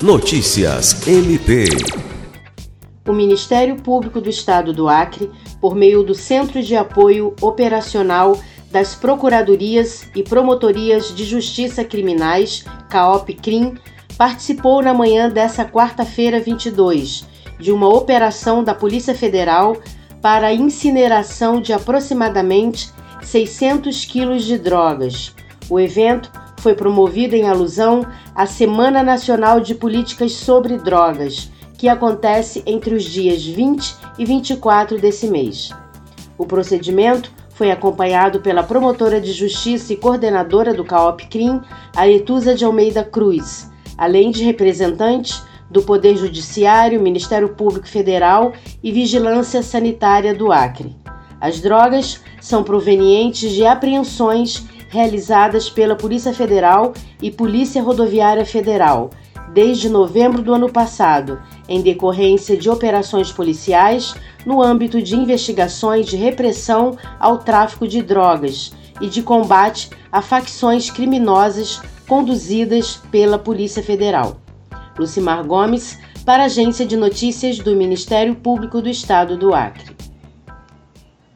Notícias MP. O Ministério Público do Estado do Acre, por meio do Centro de Apoio Operacional das Procuradorias e Promotorias de Justiça Criminais, CAOP-CRIM, participou na manhã dessa quarta-feira 22 de uma operação da Polícia Federal para a incineração de aproximadamente 600 quilos de drogas. O evento foi promovido em alusão à Semana Nacional de Políticas sobre Drogas, que acontece entre os dias 20 e 24 desse mês. O procedimento foi acompanhado pela promotora de justiça e coordenadora do CAOP CRIM, Aretusa de Almeida Cruz, além de representantes do Poder Judiciário, Ministério Público Federal e Vigilância Sanitária do Acre. As drogas são provenientes de apreensões realizadas pela Polícia Federal e Polícia Rodoviária Federal desde novembro do ano passado, em decorrência de operações policiais no âmbito de investigações de repressão ao tráfico de drogas e de combate a facções criminosas conduzidas pela Polícia Federal. Lucimar Gomes, para a Agência de Notícias do Ministério Público do Estado do Acre.